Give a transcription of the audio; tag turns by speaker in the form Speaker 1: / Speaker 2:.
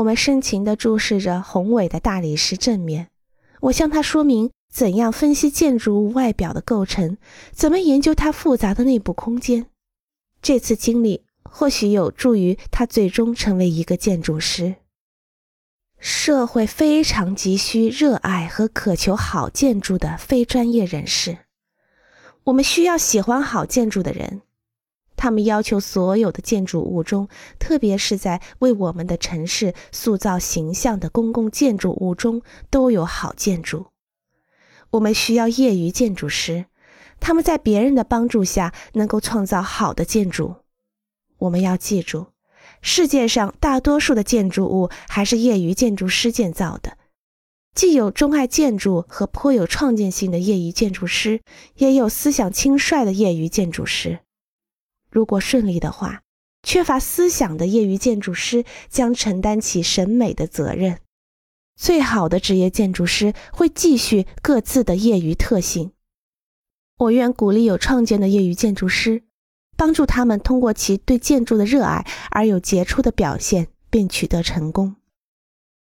Speaker 1: 我们深情地注视着宏伟的大理石正面，我向他说明怎样分析建筑物外表的构成，怎么研究它复杂的内部空间。这次经历或许有助于他最终成为一个建筑师。社会非常急需热爱和渴求好建筑的非专业人士。我们需要喜欢好建筑的人。他们要求所有的建筑物中，特别是在为我们的城市塑造形象的公共建筑物中，都有好建筑。我们需要业余建筑师，他们在别人的帮助下能够创造好的建筑。我们要记住，世界上大多数的建筑物还是业余建筑师建造的。既有钟爱建筑和颇有创建性的业余建筑师，也有思想轻率的业余建筑师。如果顺利的话，缺乏思想的业余建筑师将承担起审美的责任。最好的职业建筑师会继续各自的业余特性。我愿鼓励有创建的业余建筑师，帮助他们通过其对建筑的热爱而有杰出的表现，并取得成功。